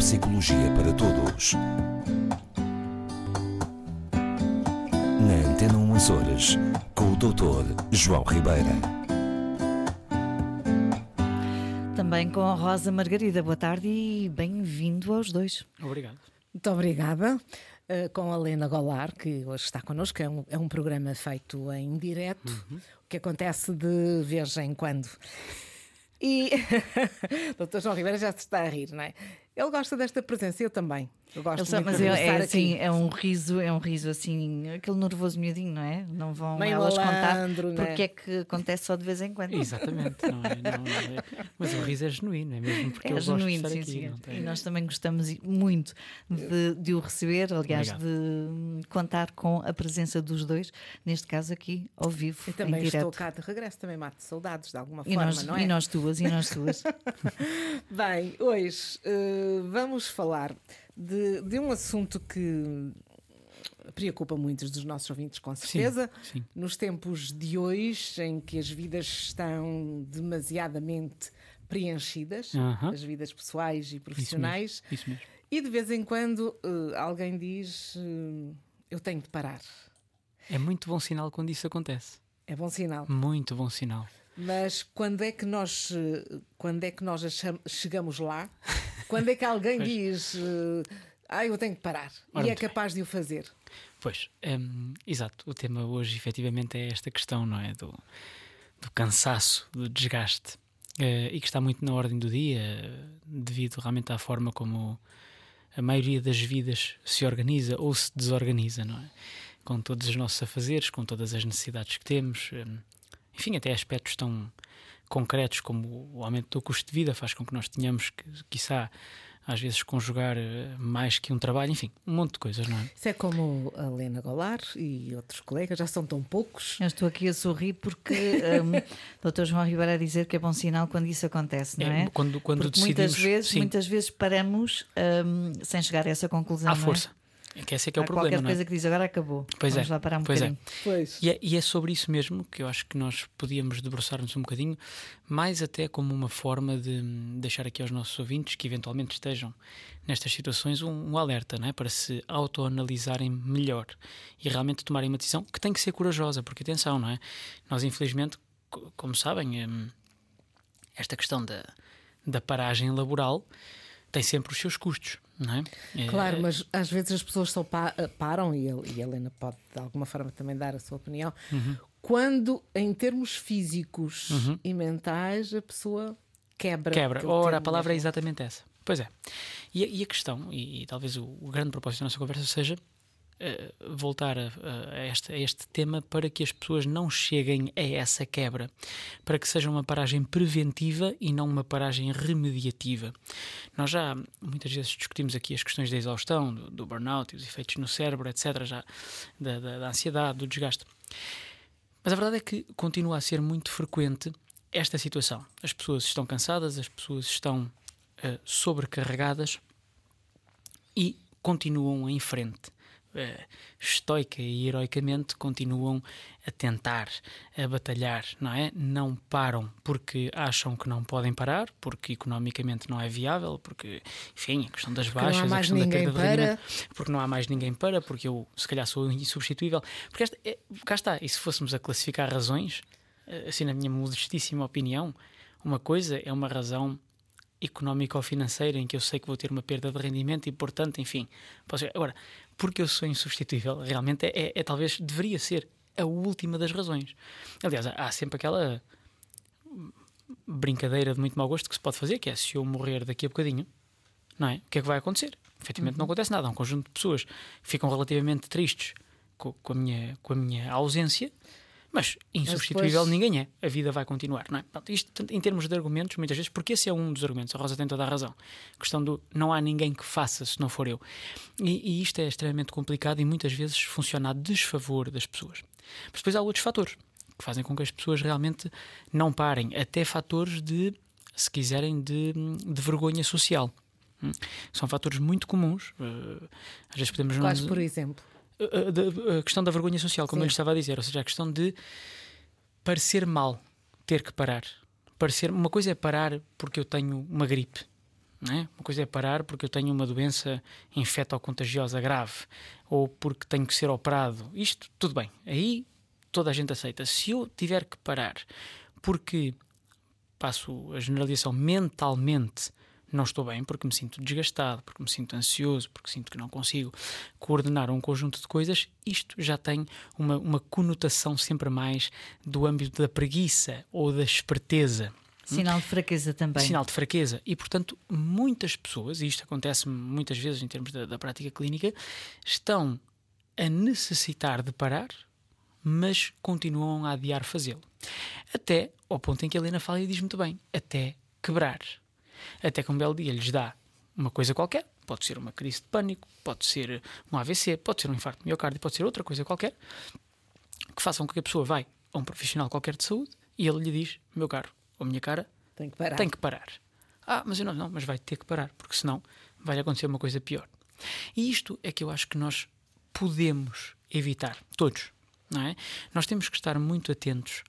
Psicologia para Todos. Na Antena 1 Açores, com o Dr. João Ribeira. Também com a Rosa Margarida. Boa tarde e bem-vindo aos dois. Obrigado. Muito obrigada. Uh, com a Lena Golar, que hoje está connosco, é um, é um programa feito em direto, uhum. o que acontece de vez em quando. E o Dr. João Ribeira já se está a rir, não é? Ele gosta desta presença, eu também. Eu gosto Ele, muito mas de é, é, estar assim, aqui. é um riso, é um riso assim, aquele nervoso miudinho, não é? Não vão Meio elas malandro, contar é? porque é que acontece só de vez em quando. Exatamente. Não é, não é- Mas o riso é genuíno, é mesmo porque É eu gosto genuíno, de sim, estar aqui. sim. não tem- E nós também gostamos muito de, de o receber, aliás, Obrigado. de hum, contar com a presença dos dois, neste caso aqui ao vivo, E também em direto. estou cá de regresso, também mato saudades de alguma E forma, nós, não é? e nós duas, e nós duas. Bem, hoje eh, vamos falar de, de um assunto que preocupa muitos dos nossos ouvintes, com certeza. sim. Nos tempos de hoje, em que as vidas estão demasiadamente preenchidas, Aham. as vidas pessoais e Isso mesmo, profissionais, Isso mesmo. e de vez em quando eh, alguém diz: eh, Eu tenho de parar. É muito bom sinal quando isso acontece. É bom sinal. Muito bom sinal. Mas quando é que nós, eh, quando é que nós chegamos lá? Quando é que alguém Pois. diz eh, ah, eu tenho que parar Ora, e é muito bem. capaz de o fazer? Pois, hum, exato. O tema hoje, efetivamente, é esta questão, não é? Do, do cansaço, do desgaste. Eh, e que está muito na ordem do dia, devido realmente à forma como a maioria das vidas se organiza ou se desorganiza, não é? Com todos os nossos afazeres, com todas as necessidades que temos, hum, enfim, até aspectos tão concretos como o aumento do custo de vida faz com que nós tenhamos que, quiçá, às vezes conjugar eh, mais que um trabalho, enfim, um monte de coisas, não é? Isso é como a Lena Golar e outros colegas, já são tão poucos. Eu estou aqui a sorrir porque um, Dr. João Ribeiro a dizer que é bom sinal quando isso acontece, não é? Quando, quando Porque decidimos muitas vezes, sim, muitas vezes paramos um, sem chegar a essa conclusão. à não é? É que esse é que é Há o problema, qualquer não é? coisa que diz agora acabou. Pois Vamos é, lá parar um pois é. bocadinho. Pois. E é, e é sobre isso mesmo que eu acho que nós podíamos debruçar-nos um bocadinho, mais até como uma forma de deixar aqui aos nossos ouvintes que eventualmente estejam nestas situações um, um alerta, não é? para se autoanalisarem melhor e realmente tomarem uma decisão que tem que ser corajosa, porque atenção, não é? Nós, infelizmente, co- como sabem, hum, esta questão da, da paragem laboral tem sempre os seus custos, não é? É, Claro, mas às vezes as pessoas só pa- eh, param, e a, e a Helena pode de alguma forma também dar a sua opinião, Uhum. quando em termos físicos e mentais a pessoa quebra. Quebra. Ora, a palavra é mesmo. exatamente essa. Pois é. E, a- e a questão, e, e talvez o, o grande propósito da nossa conversa seja eh, voltar a, a- este, a este tema para que as pessoas não cheguem a essa quebra, para que seja uma paragem preventiva e não uma paragem remediativa. Nós já muitas vezes discutimos aqui as questões da exaustão, do, do burnout, os efeitos no cérebro, etc., já, da, da- da ansiedade, do desgaste. Mas a verdade é que continua a ser muito frequente esta situação. As pessoas estão cansadas, as pessoas estão eh, sobrecarregadas e continuam em frente. Eh, estoica e heroicamente continuam a tentar, a batalhar, não é? Não param porque acham que não podem parar, porque economicamente não é viável, porque, enfim, a questão das não há baixas, a questão da de para. rendimento, porque não há mais ninguém para, porque eu se calhar sou insubstituível. Porque esta, é, cá está, e se fôssemos a classificar razões, eh, assim na minha modestíssima opinião, uma coisa é uma razão económica ou financeira em que eu sei que vou ter uma perda de rendimento e, portanto, enfim, posso... agora, porque eu sou insubstituível, realmente é, é- é talvez deveria ser a última das razões. Aliás, há- sempre aquela brincadeira de muito mau gosto que se pode fazer, que é se eu morrer daqui a bocadinho, não é? O que é que vai acontecer? Efetivamente não acontece nada. Há um conjunto de pessoas que ficam relativamente tristes co- com, a, minha, com a minha ausência, mas insubstituível depois- ninguém é. A vida vai continuar, não é? Portanto, isto em termos de argumentos, muitas vezes, porque esse é um dos argumentos, a Rosa tem toda a razão. A questão do não há ninguém que faça se não for eu. E, e isto é extremamente complicado e muitas vezes funciona a desfavor das pessoas. Mas depois há outros fatores que fazem com que as pessoas realmente não parem, até fatores de, se quiserem, de, de vergonha social. Hum. São fatores muito comuns. eh, às vezes podemos não- Quais, por exemplo? A, da- a questão da vergonha social, como Sim. eu lhe estava a dizer, ou seja, a questão de parecer mal ter que parar. Parecer, uma coisa é parar porque eu tenho uma gripe, é? Uma coisa é parar porque eu tenho uma doença infecto-contagiosa grave ou porque tenho que ser operado. Isto, tudo bem. Aí toda a gente aceita. Se eu tiver que parar porque passo a generalização mentalmente não estou bem porque me sinto desgastado, porque me sinto ansioso, porque sinto que não consigo coordenar um conjunto de coisas, isto já tem uma, uma conotação sempre mais do âmbito da preguiça ou da esperteza. Sinal de fraqueza também. Sinal de fraqueza. E, portanto, muitas pessoas, e isto acontece muitas vezes em termos da, da prática clínica, estão a necessitar de parar, mas continuam a adiar fazê-lo. Até ao ponto em que a Helena fala e diz muito bem: até quebrar. Até que um belo dia lhes dá uma coisa qualquer, pode ser uma crise de pânico, pode ser um AVC, pode ser um infarto de miocárdio, pode ser outra coisa qualquer, que façam com que a pessoa vá a um profissional qualquer de saúde e ele lhe diz: meu caro ou minha cara, tem que parar. Tem que parar. Ah, mas eu não, não, mas vai ter que parar, porque senão vai acontecer uma coisa pior. E isto é que eu acho que nós podemos evitar, todos, não é? Nós temos que estar muito atentos.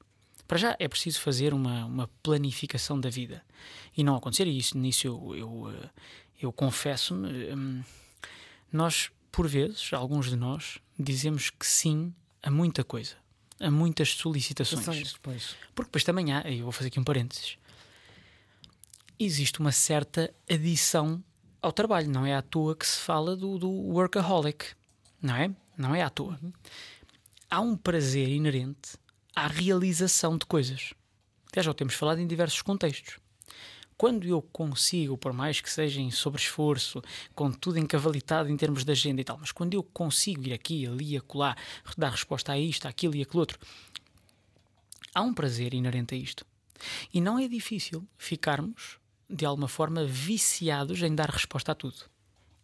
Para já é preciso fazer uma, uma planificação da vida e não acontecer, e isso nisso eu, eu, eh, eu confesso-me, hum, nós, por vezes, alguns de nós, dizemos que sim a muita coisa, a muitas solicitações. Depois. Porque depois também há, eu vou fazer aqui um parênteses, existe uma certa adição ao trabalho. Não é à toa que se fala do, do workaholic, não é? Não é à toa. Uhum. Há um prazer inerente à realização de coisas. Até já o temos falado em diversos contextos. Quando eu consigo, por mais que seja em sobre-esforço, com tudo encavalitado em termos de agenda e tal, mas quando eu consigo ir aqui, ali, acolá, dar resposta a isto, àquilo e aquilo outro, há um prazer inerente a isto. E não é difícil ficarmos de alguma forma, viciados em dar resposta a tudo.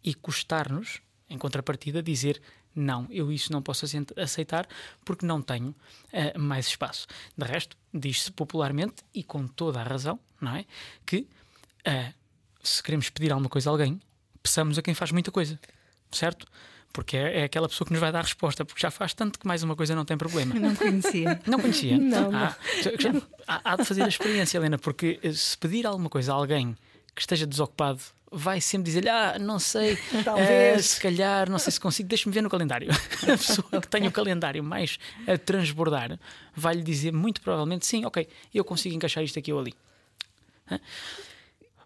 E custar-nos, em contrapartida, dizer não, eu isso não posso aceitar porque não tenho uh, mais espaço. De resto, diz-se popularmente e com toda a razão, não é? Que uh, se queremos pedir alguma coisa a alguém, peçamos a quem faz muita coisa, certo? porque é, é, aquela pessoa que nos vai dar a resposta, porque já faz tanto que mais uma coisa não tem problema. Não conhecia. Não conhecia? Não, não. Ah, já, há, há de fazer a experiência, Helena, porque eh, se pedir alguma coisa a alguém que esteja desocupado, vai sempre dizer-lhe: Ah, não sei, Talvez. Uh, se calhar, não sei se consigo, deixe-me ver no calendário. a pessoa que tem o calendário mais a transbordar vai-lhe dizer, muito provavelmente, sim, ok, eu consigo encaixar isto aqui ou ali.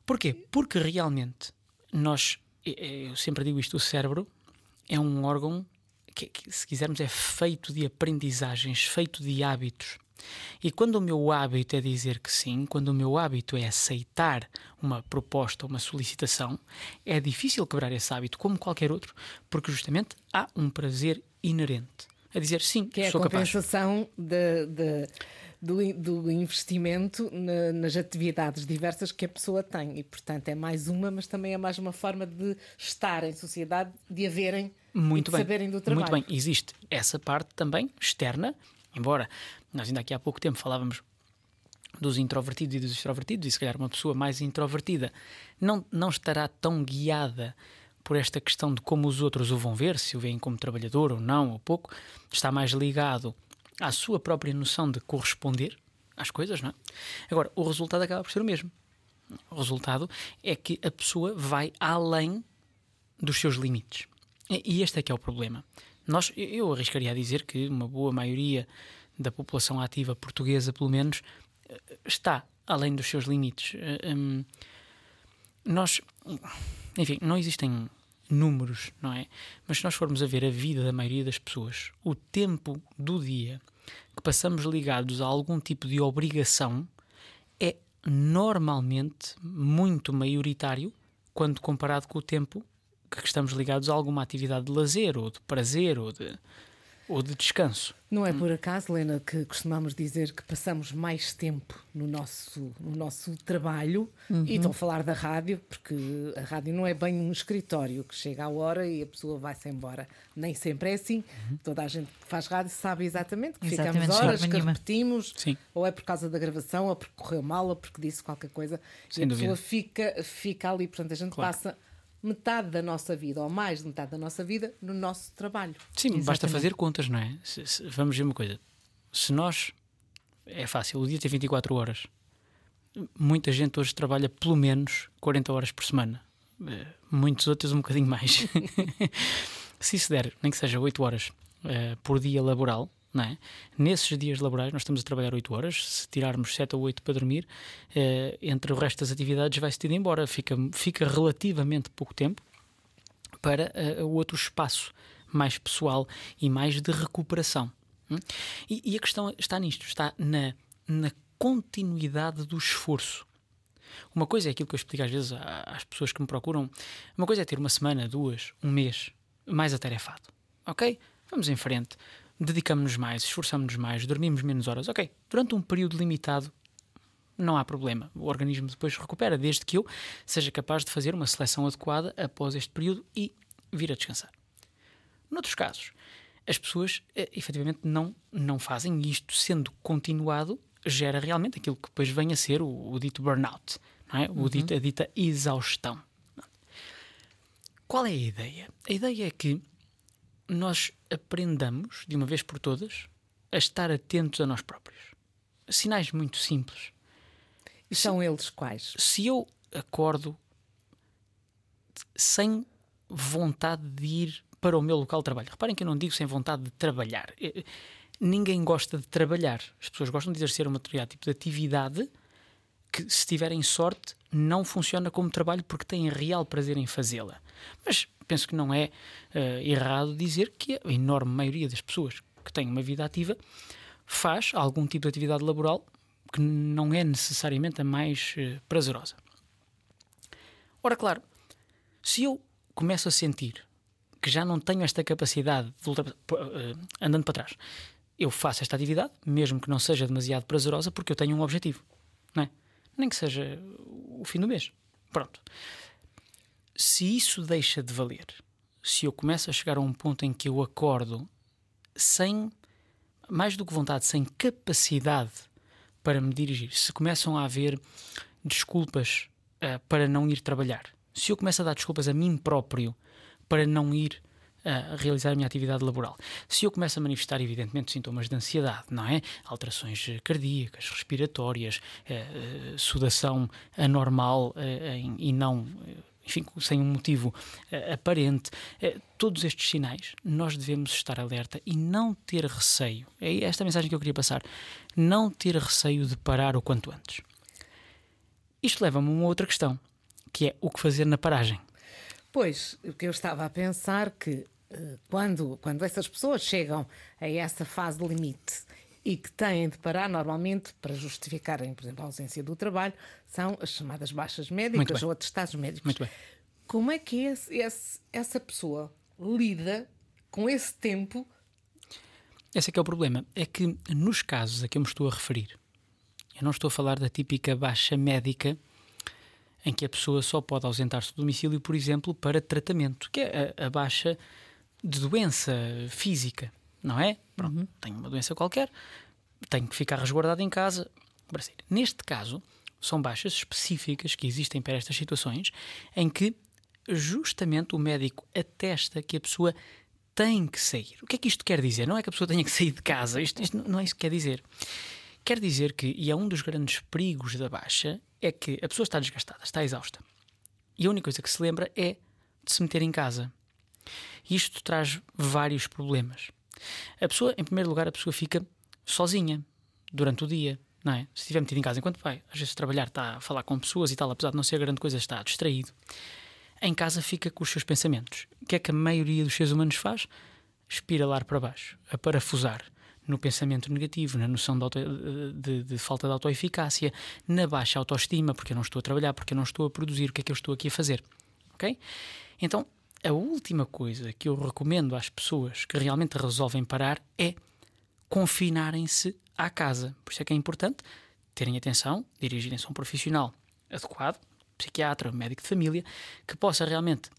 Porquê? Porque realmente nós, eu sempre digo isto, o cérebro é um órgão que, que, se quisermos, é feito de aprendizagens, feito de hábitos. E quando o meu hábito é dizer que sim, quando o meu hábito é aceitar uma proposta, uma solicitação, é difícil quebrar esse hábito, como qualquer outro, porque justamente há um prazer inerente a dizer sim, que é sou a compensação de, de, do, do, investimento na, nas atividades diversas que a pessoa tem. E, portanto, é mais uma, mas também é mais uma forma de estar em sociedade, de haverem muito e de bem, saberem do trabalho. Muito bem, existe essa parte também externa, embora nós ainda aqui há pouco tempo falávamos dos introvertidos e dos extrovertidos, e se calhar uma pessoa mais introvertida não, não estará tão guiada por esta questão de como os outros o vão ver, se o veem como trabalhador ou não, ou pouco, está mais ligado à sua própria noção de corresponder às coisas, não é? Agora, o resultado acaba por ser o mesmo. O resultado é que a pessoa vai além dos seus limites. E este é que é o problema. Nós, eu arriscaria a dizer que uma boa maioria da população ativa portuguesa, pelo menos, está além dos seus limites. Eh, hum, nós, enfim, não existem números, não é? Mas se nós formos a ver a vida da maioria das pessoas, o tempo do dia que passamos ligados a algum tipo de obrigação é normalmente muito maioritário quando comparado com o tempo que estamos ligados a alguma atividade de lazer ou de prazer ou de ou de descanso. Não é por acaso, Lena, que costumamos dizer que passamos mais tempo no nosso, no nosso trabalho uhum. e estou a falar da rádio, porque a rádio não é bem um escritório que chega à hora e a pessoa vai-se embora. Nem sempre é assim. Uhum. Toda a gente que faz rádio sabe exatamente que exatamente, ficamos horas, que repetimos, Sim. ou é por causa da gravação, ou porque correu mal, ou porque disse qualquer coisa. Sem e a dúvida. pessoa fica, fica ali. Portanto, a gente claro. passa metade da nossa vida, ou mais de metade da nossa vida, no nosso trabalho. Sim, Exatamente. basta fazer contas, não é? Se, se, vamos ver uma coisa. Se nós. É fácil, o dia tem 24 horas. muita gente hoje trabalha pelo menos 40 horas por semana. Uh, muitos outros um bocadinho mais. Se isso der, nem que seja 8 horas uh, por dia laboral, não é? Nesses dias laborais, nós estamos a trabalhar 8 horas. Se tirarmos 7 ou 8 para dormir, uh, entre o resto das atividades vai-se ir embora. Fica, fica relativamente pouco tempo para uh, o outro espaço mais pessoal e mais de recuperação. Hum? E, e, a questão está nisto: está na, na continuidade do esforço. Uma coisa é aquilo que eu explico às vezes às pessoas que me procuram. Uma coisa é ter uma semana, duas, um mês mais atarefado. Ok? Vamos em frente. Dedicamos-nos mais, esforçamos-nos mais, dormimos menos horas. Ok, durante um período limitado não há problema. O organismo depois recupera, desde que eu seja capaz de fazer uma seleção adequada após este período e vir a descansar. Noutros casos, as pessoas eh, efetivamente não, não fazem isto, sendo continuado, gera realmente aquilo que depois vem a ser o, o dito burnout, é? o dito, a dita exaustão. Qual é a ideia? A ideia é que nós aprendamos, de uma vez por todas, a estar atentos a nós próprios. Sinais muito simples. E são eles quais? Se eu acordo sem vontade de ir para o meu local de trabalho, reparem que eu não digo sem vontade de trabalhar. Ninguém gosta de trabalhar. As pessoas gostam de exercer um determinado tipo de atividade que, se tiverem sorte, não funciona como trabalho porque têm real prazer em fazê-la. Mas penso que não é uh, errado dizer que a enorme maioria das pessoas que têm uma vida ativa faz algum tipo de atividade laboral que não é necessariamente a mais uh, prazerosa. Ora, claro, se eu começo a sentir que já não tenho esta capacidade de uh, andando para trás, eu faço esta atividade, mesmo que não seja demasiado prazerosa, porque eu tenho um objetivo, não é? Nem que seja o fim do mês. Pronto. Se isso deixa de valer, se eu começo a chegar a um ponto em que eu acordo sem, mais do que vontade, sem capacidade para me dirigir, se começam a haver desculpas uh, para não ir trabalhar, se eu começo a dar desculpas a mim próprio para não ir a realizar a minha atividade laboral. Se eu começo a manifestar, evidentemente, sintomas de ansiedade, não é? Alterações cardíacas, respiratórias, eh, eh, sudação anormal eh, e não. Enfim, sem um motivo aparente, todos estes sinais nós devemos estar alerta e não ter receio. É esta a mensagem que eu queria passar. Não ter receio de parar o quanto antes. Isto leva-me a uma outra questão, que é o que fazer na paragem. Pois, o que eu estava a pensar que eh, quando, quando essas pessoas chegam a essa fase limite e que têm de parar normalmente para justificarem, por exemplo, a ausência do trabalho, são as chamadas baixas médicas ou atestados médicos. Muito bem. Como é que esse, esse, essa pessoa lida com esse tempo? Esse é que é o problema. É que nos casos a que eu me estou a referir, eu não estou a falar da típica baixa médica em que a pessoa só pode ausentar-se do domicílio, por exemplo, para tratamento, que é a, a baixa de doença física, não é? Pronto, uhum. tenho uma doença qualquer, tenho que ficar resguardado em casa. Neste caso, são baixas específicas que existem para estas situações em que justamente o médico atesta que a pessoa tem que sair. O que é que isto quer dizer? Não é que a pessoa tenha que sair de casa, isto, isto não é isso que quer dizer. Quer dizer que, e é um dos grandes perigos da baixa, é que a pessoa está desgastada, está exausta. E a única coisa que se lembra é de se meter em casa. Isto traz vários problemas. A pessoa, em primeiro lugar, a pessoa fica sozinha durante o dia, não é? Se estiver metido em casa enquanto vai, às vezes trabalhar, está a falar com pessoas e tal, apesar de não ser grande coisa, está distraído. Em casa fica com os seus pensamentos. O que é que a maioria dos seres humanos faz? Espiralar para baixo, a parafusar no pensamento negativo, na noção de, auto, de, de, falta de autoeficácia, na baixa autoestima, porque eu não estou a trabalhar, porque eu não estou a produzir, o que é que eu estou aqui a fazer? Ok? Então, a última coisa que eu recomendo às pessoas que realmente resolvem parar é confinarem-se à casa. Por isso é que é importante terem atenção, dirigirem-se a um profissional adequado, psiquiatra, médico de família, que possa realmente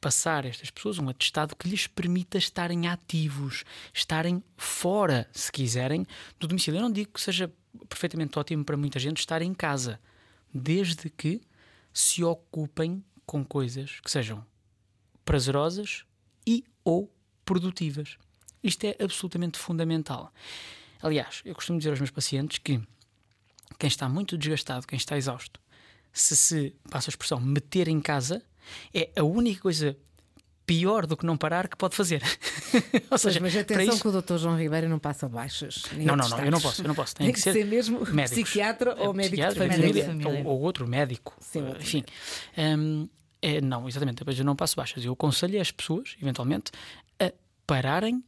passar a estas pessoas um atestado que lhes permita estarem ativos, estarem fora, se quiserem, do domicílio. Eu não digo que seja perfeitamente ótimo para muita gente estar em casa, desde que se ocupem com coisas que sejam prazerosas e ou produtivas. Isto é absolutamente fundamental. Aliás, eu costumo dizer aos meus pacientes que quem está muito desgastado, quem está exausto, se se, passa a expressão, meter em casa, é a única coisa pior do que não parar que pode fazer. Ou seja, mas atenção isso... que o Dr. João Ribeiro não passa baixas. Não, não, não, eu não posso, eu não posso. Tem, Tem que, ser, ser mesmo médicos. psiquiatra ou médico de família. família. Ou, ou, outro médico. Sim, uh, enfim. Um, é, não, exatamente, depois eu não passo baixas. Eu aconselho as pessoas, eventualmente, a pararem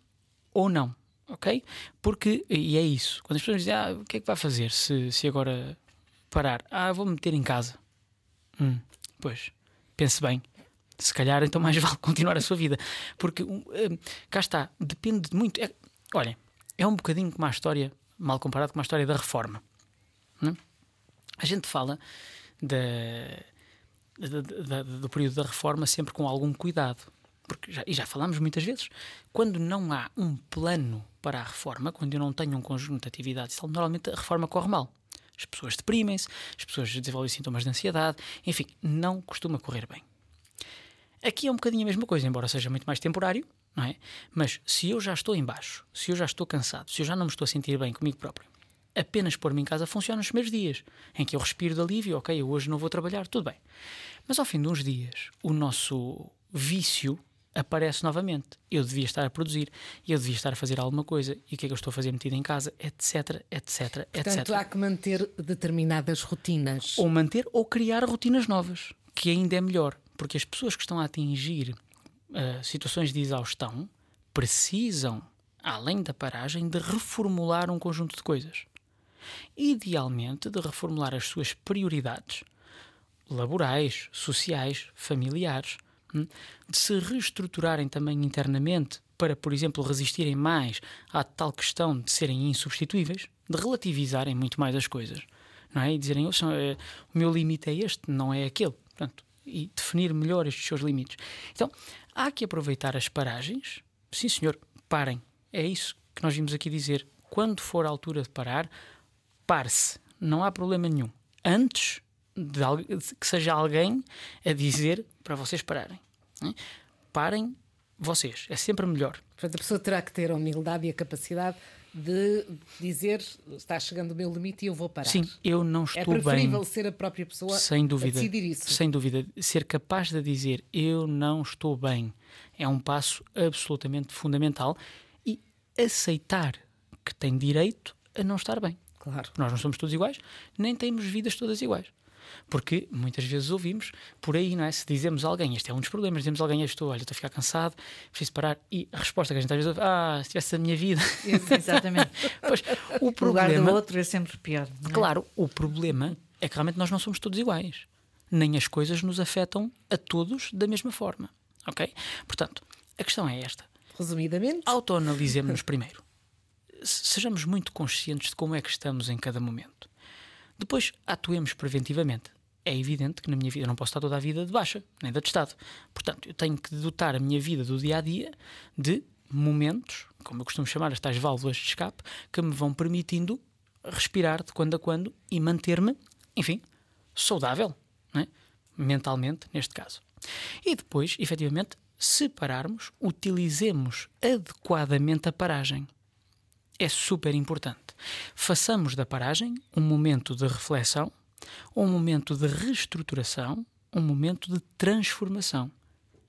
ou não. Ok? Porque, e é isso, quando as pessoas dizem, ah, o que é que vai fazer se, se agora parar? Ah, vou-me meter em casa. Hum, pois, pense bem se calhar então mais vale continuar a sua vida. Porque uh, cá está, depende muito. É, olhem, é um bocadinho como a história, mal comparado com a história da reforma. Não? A gente fala da, da, da, do período da reforma sempre com algum cuidado. Porque já, e já falámos muitas vezes, quando não há um plano para a reforma, quando eu não tenho um conjunto de atividades, normalmente a reforma corre mal. As pessoas deprimem-se, as pessoas desenvolvem sintomas de ansiedade, enfim, não costuma correr bem. Aqui é um bocadinho a mesma coisa, embora seja muito mais temporário, não é? Mas se eu já estou em baixo, se eu já estou cansado, se eu já não me estou a sentir bem comigo próprio, apenas pôr-me em casa funciona nos primeiros dias, em que eu respiro de alívio, ok, hoje não vou trabalhar, tudo bem. Mas ao fim de uns dias, o nosso vício aparece novamente. Eu devia estar a produzir, eu devia estar a fazer alguma coisa, e o que é que eu estou a fazer metido em casa, etc, etc, Portanto, etc. há que manter determinadas rotinas. Ou manter ou criar rotinas novas, que ainda é melhor. Porque as pessoas que estão a atingir uh, situações de exaustão precisam, além da paragem, de reformular um conjunto de coisas. Idealmente, de reformular as suas prioridades laborais, sociais, familiares, de se reestruturarem também internamente para, por exemplo, resistirem mais à tal questão de serem insubstituíveis, de relativizarem muito mais as coisas, não é? E dizerem, o meu limite é este, não é aquele. Portanto, e definir melhor estes seus limites. Então, há que aproveitar as paragens. Sim, senhor, parem. É isso que nós vimos aqui dizer. Quando for a altura de parar, pare-se. Não há problema nenhum. Antes de que seja alguém a dizer para vocês pararem. Né? Parem vocês. É sempre melhor. Portanto, a pessoa terá que ter a humildade e a capacidade de dizer está chegando o meu limite e eu vou parar. Sim, eu não é estou bem. É preferível bem, ser a própria pessoa sem dúvida, a decidir isso. Sem dúvida. Ser capaz de dizer eu não estou bem é um passo absolutamente fundamental e aceitar que tem direito a não estar bem. Claro. Nós não somos todos iguais, nem temos vidas todas iguais. Porque muitas vezes ouvimos por aí, não é? Se dizemos a alguém, este é um dos problemas, dizemos a alguém, estou, olha, estou a ficar cansado, preciso parar, e a resposta que a gente às vezes ouve, ah, se tivesse a minha vida. Exatamente. pois, o problema. O lugar do outro é sempre pior. É? Claro, o problema é que realmente nós não somos todos iguais. Nem as coisas nos afetam a todos da mesma forma. Ok? Portanto, a questão é esta. Resumidamente, autoanalisemos-nos primeiro. Sejamos muito conscientes de como é que estamos em cada momento. Depois, atuemos preventivamente. É evidente que na minha vida eu não posso estar toda a vida de baixa, nem de atestado. Portanto, eu tenho que dotar a minha vida do dia a dia de momentos, como eu costumo chamar as tais válvulas de escape, que me vão permitindo respirar de quando a quando e manter-me, enfim, saudável, é? mentalmente, neste caso. E depois, efetivamente, se pararmos, utilizemos adequadamente a paragem. É super importante. Façamos da paragem um momento de reflexão, um momento de reestruturação, um momento de transformação.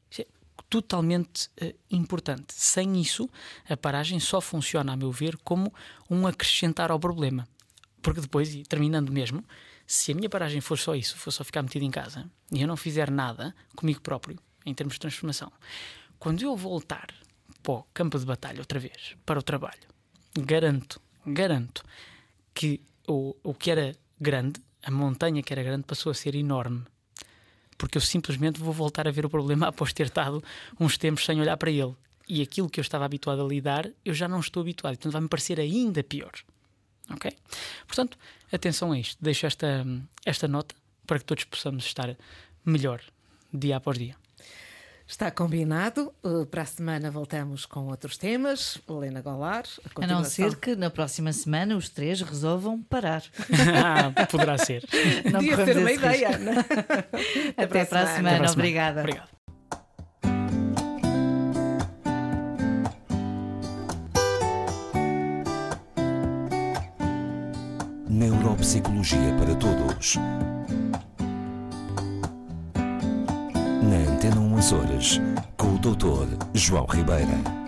Isso é totalmente uh, importante. Sem isso, a paragem só funciona, a meu ver, como um acrescentar ao problema. Porque depois, e terminando mesmo, se a minha paragem for só isso, for só ficar metido em casa e eu não fizer nada comigo próprio, em termos de transformação, quando eu voltar para o campo de batalha outra vez, para o trabalho, garanto garanto que o, o que era grande, a montanha que era grande, passou a ser enorme. Porque eu simplesmente vou voltar a ver o problema após ter estado uns tempos sem olhar para ele. E aquilo que eu estava habituado a lidar, eu já não estou habituado. Portanto, vai-me parecer ainda pior. Ok? Portanto, atenção a isto. Deixo esta, esta nota para que todos possamos estar melhor dia após dia. Está combinado. Uh, para a semana voltamos com outros temas. Helena Golar. A, a não ser que na próxima semana os três resolvam parar. ah, poderá ser. Não Podia ter uma ideia. Até, Até para a semana. semana. Obrigada. Obrigado. Neuropsicologia para Todos. Antena 1 Açores, com o Dr. João Ribeira.